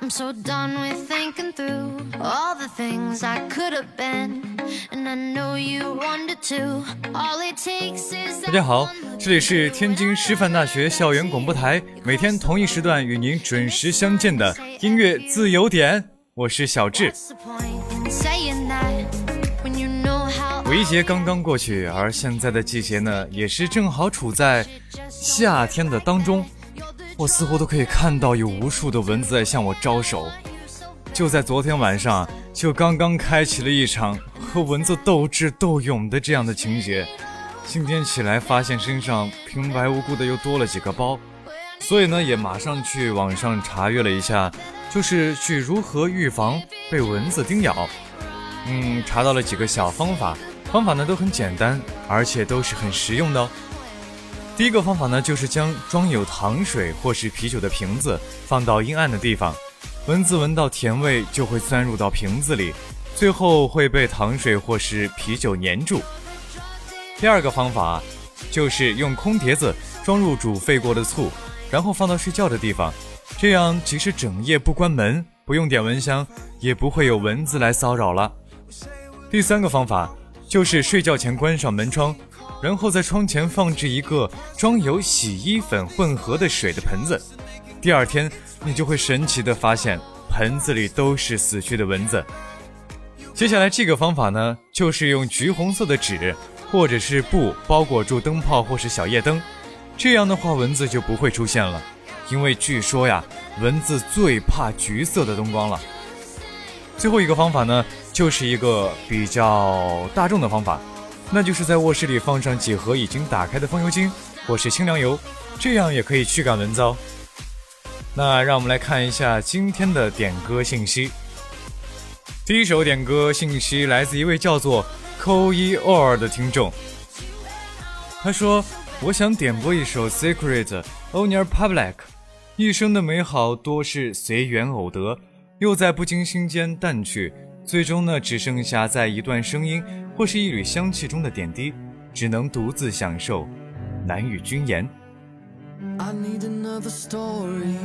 I'm so done with thinking through all the things I could have been. And I know you wanted to. All it takes is 大家好，这里是天津师范大学校园广播台，每天同一时段与您准时相见的音乐自由点，我是小智。The point in saying that when you know how 五一节刚刚过去，而现在的季节呢，也是正好处在夏天的当中。我似乎都可以看到有无数的蚊子在向我招手。就在昨天晚上，就刚刚开启了一场和蚊子斗智斗勇的这样的情节。今天起来发现身上平白无故的又多了几个包，所以呢，也马上去网上查阅了一下，就是去如何预防被蚊子叮咬。嗯，查到了几个小方法，方法呢都很简单，而且都是很实用的哦。第一个方法呢，就是将装有糖水或是啤酒的瓶子放到阴暗的地方，蚊子闻到甜味就会钻入到瓶子里，最后会被糖水或是啤酒粘住。第二个方法就是用空碟子装入煮沸过的醋，然后放到睡觉的地方，这样即使整夜不关门，不用点蚊香，也不会有蚊子来骚扰了。第三个方法就是睡觉前关上门窗，然后在窗前放置一个装有洗衣粉混合的水的盆子。第二天，你就会神奇的发现盆子里都是死去的蚊子。接下来这个方法呢，就是用橘红色的纸或者是布包裹住灯泡或是小夜灯，这样的话蚊子就不会出现了。因为据说呀，蚊子最怕橘色的灯光了。最后一个方法呢，就是一个比较大众的方法，那就是在卧室里放上几盒已经打开的风油精或是清凉油，这样也可以驱赶蚊子哦。那让我们来看一下今天的点歌信息。第一首点歌信息来自一位叫做扣一 or 的听众，他说：“我想点播一首 Secret Owner Public，一生的美好多是随缘偶得。”又在不经心间淡去，最终呢，只剩下在一段声音或是一缕香气中的点滴，只能独自享受，难与君言。I need another story,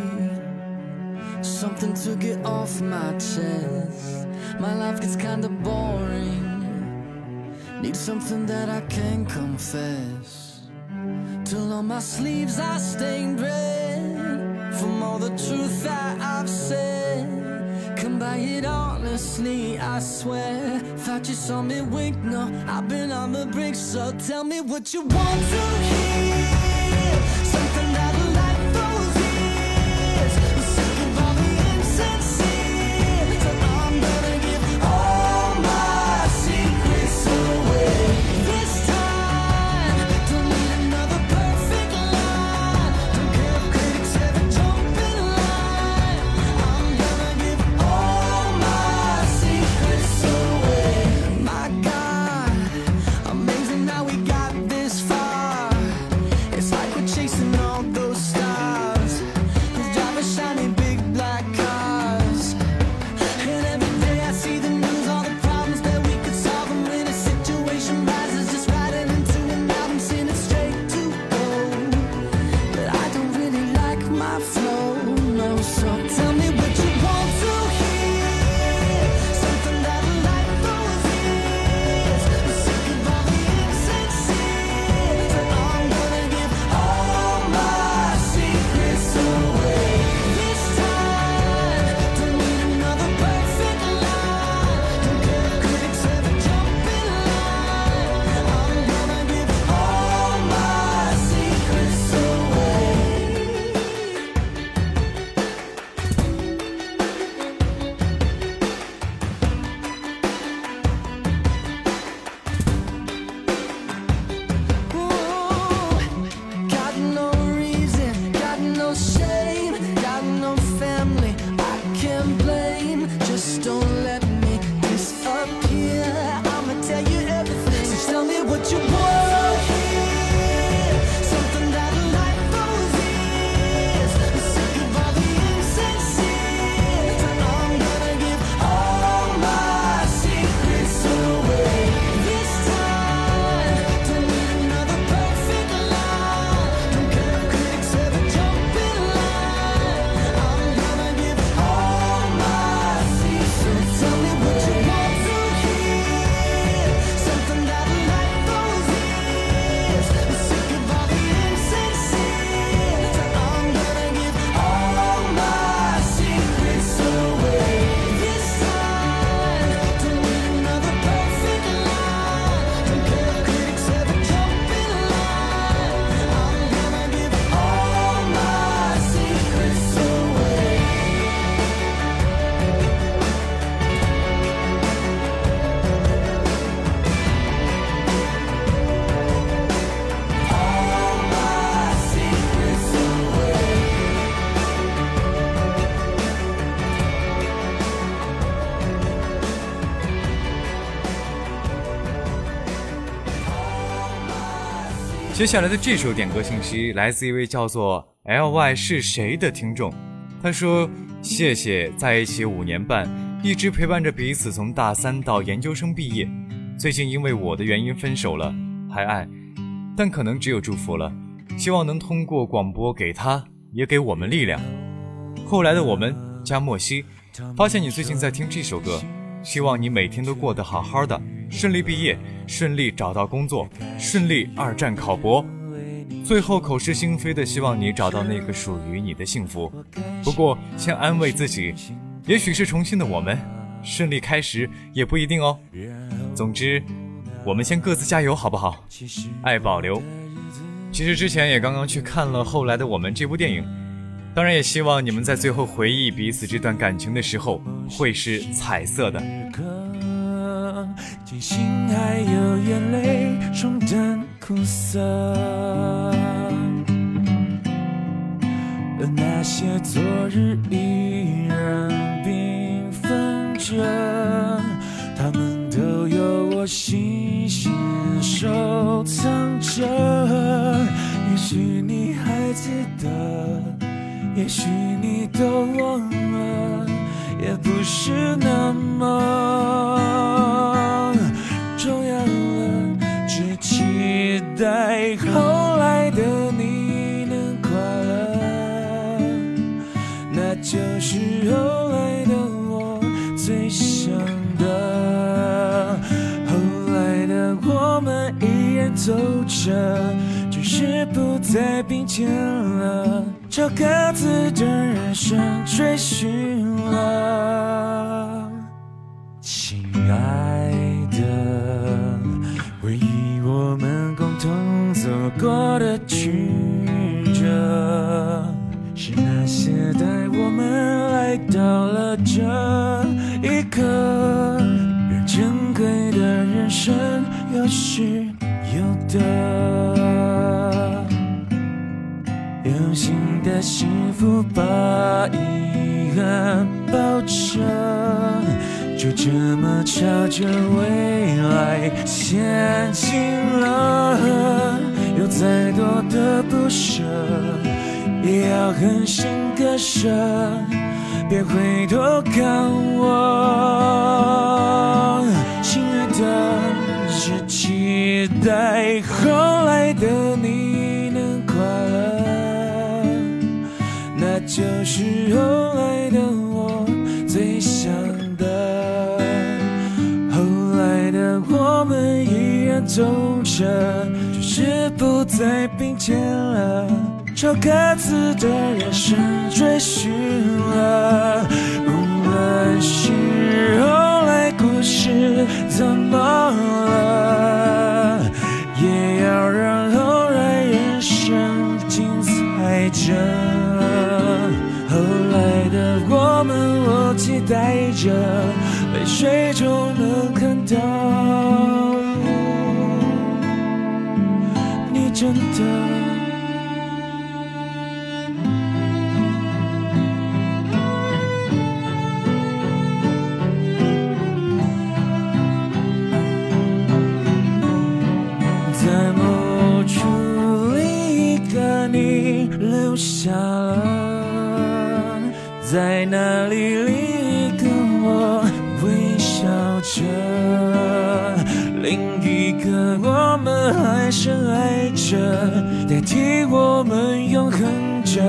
something to get off my chest. My life gets kinda boring. Need something that I can confess. Till on my sleeves I stained red from all the truth that I've said. Come by it honestly, I swear. Thought you saw me wink, no, I've been on the brink, so tell me what you want to hear. 接下来的这首点歌信息来自一位叫做 L Y 是谁的听众，他说：“谢谢在一起五年半，一直陪伴着彼此从大三到研究生毕业。最近因为我的原因分手了，还爱，但可能只有祝福了。希望能通过广播给他，也给我们力量。后来的我们加莫西，发现你最近在听这首歌，希望你每天都过得好好的。”顺利毕业，顺利找到工作，顺利二战考博，最后口是心非的希望你找到那个属于你的幸福。不过先安慰自己，也许是重新的我们，顺利开始也不一定哦。总之，我们先各自加油，好不好？爱保留。其实之前也刚刚去看了《后来的我们》这部电影，当然也希望你们在最后回忆彼此这段感情的时候，会是彩色的。庆幸还有眼泪冲淡苦涩，而那些昨日依然缤纷着，他们都有我细心收藏着。也许你还记得，也许你都忘了，也不是那么。重要了，只期待后来的你能快乐，那就是后来的我最想的。后来的我们依然走着，只是不再并肩了，朝各自的人生追寻了，亲爱的，回忆我们共同。走过的曲折，是那些带我们来到了这一刻。让珍贵的人生有失有得，用心的幸福把遗憾包着。就这么朝着未来前进了，有再多的不舍，也要狠心割舍，别回头看我，亲爱的，只期待后来的你就是后来的我最想的，后来的。我们依然走着，只是不再并肩了，朝各自的人生追寻了。无论是后来故事怎么了，也要让后来人生精彩着。期待着，泪水中能看到你。真的，在某处另一个你留下了，在那里还深爱着。代替我们永恒着，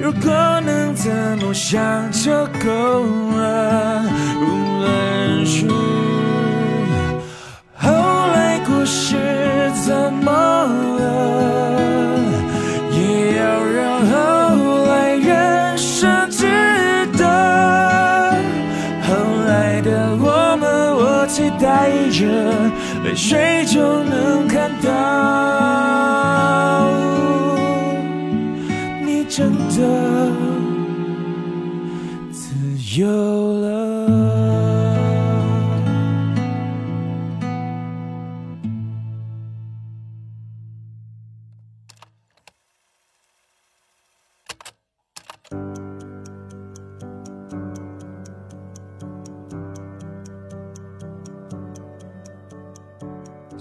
如果能怎么想就够了。无论是后来故事怎么了，也要让后来人生值得。后来的我们，我期待着，泪水就能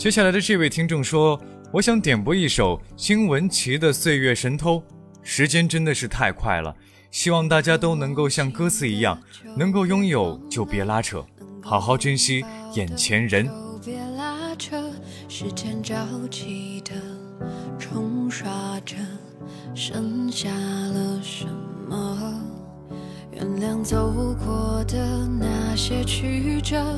接下来的这位听众说：“我想点播一首金玟岐的《岁月神偷》。时间真的是太快了，希望大家都能够像歌词一样，能够拥有就别拉扯，好好珍惜眼前人。别拉扯，时间着急的冲刷着，剩下了什么？原谅走过的那些曲折。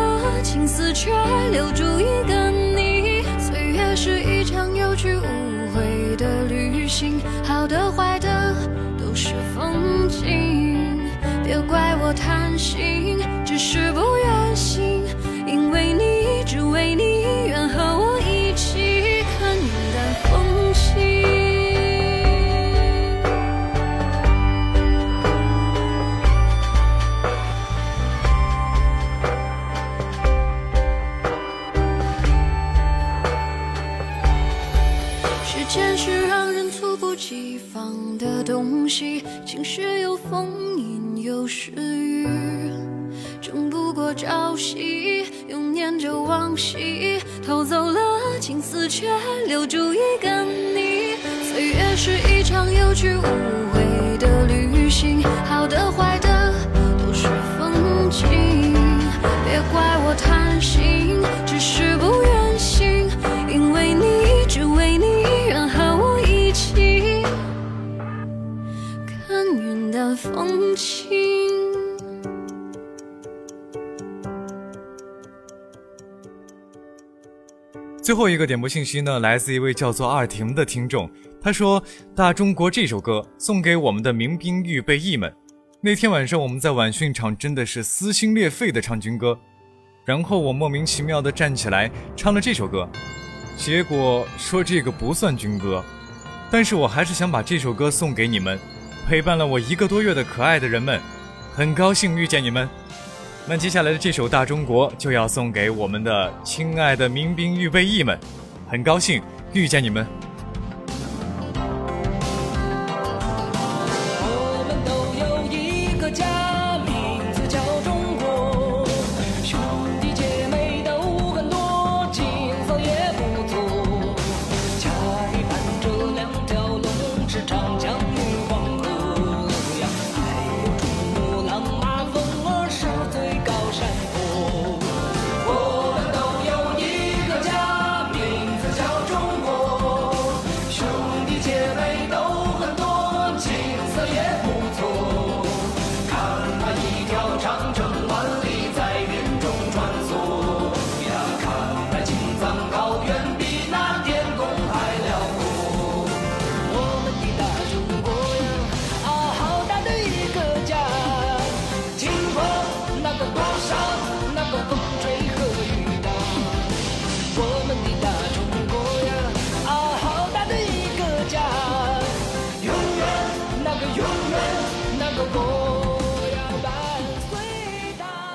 死却留住一个你，岁月是一场有去无回的旅行，好的坏的都是风景，别怪我贪心，只是不最后一个点播信息呢，来自一位叫做二婷的听众，他说：“大中国这首歌送给我们的民兵预备役们。那天晚上我们在晚训场真的是撕心裂肺的唱军歌，然后我莫名其妙的站起来唱了这首歌，结果说这个不算军歌，但是我还是想把这首歌送给你们。”陪伴了我一个多月的可爱的人们，很高兴遇见你们。那接下来的这首《大中国》就要送给我们的亲爱的民兵预备役们，很高兴遇见你们。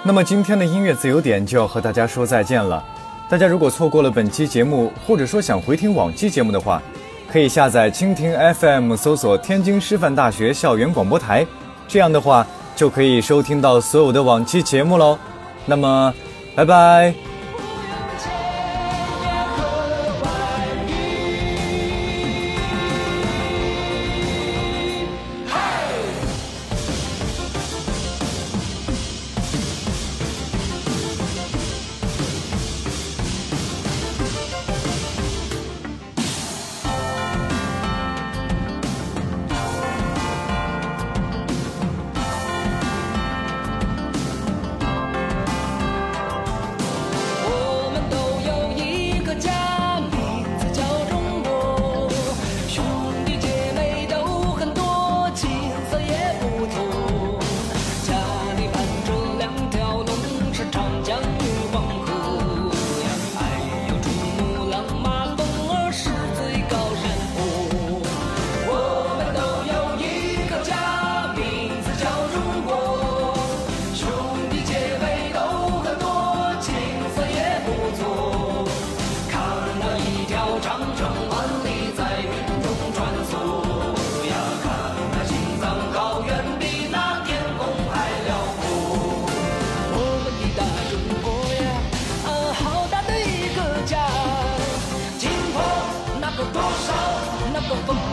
那么今天的音乐自由点就要和大家说再见了。大家如果错过了本期节目，或者说想回听往期节目的话，可以下载蜻蜓 FM，搜索天津师范大学校园广播台，这样的话就可以收听到所有的往期节目喽。那么，拜拜。don't, don't.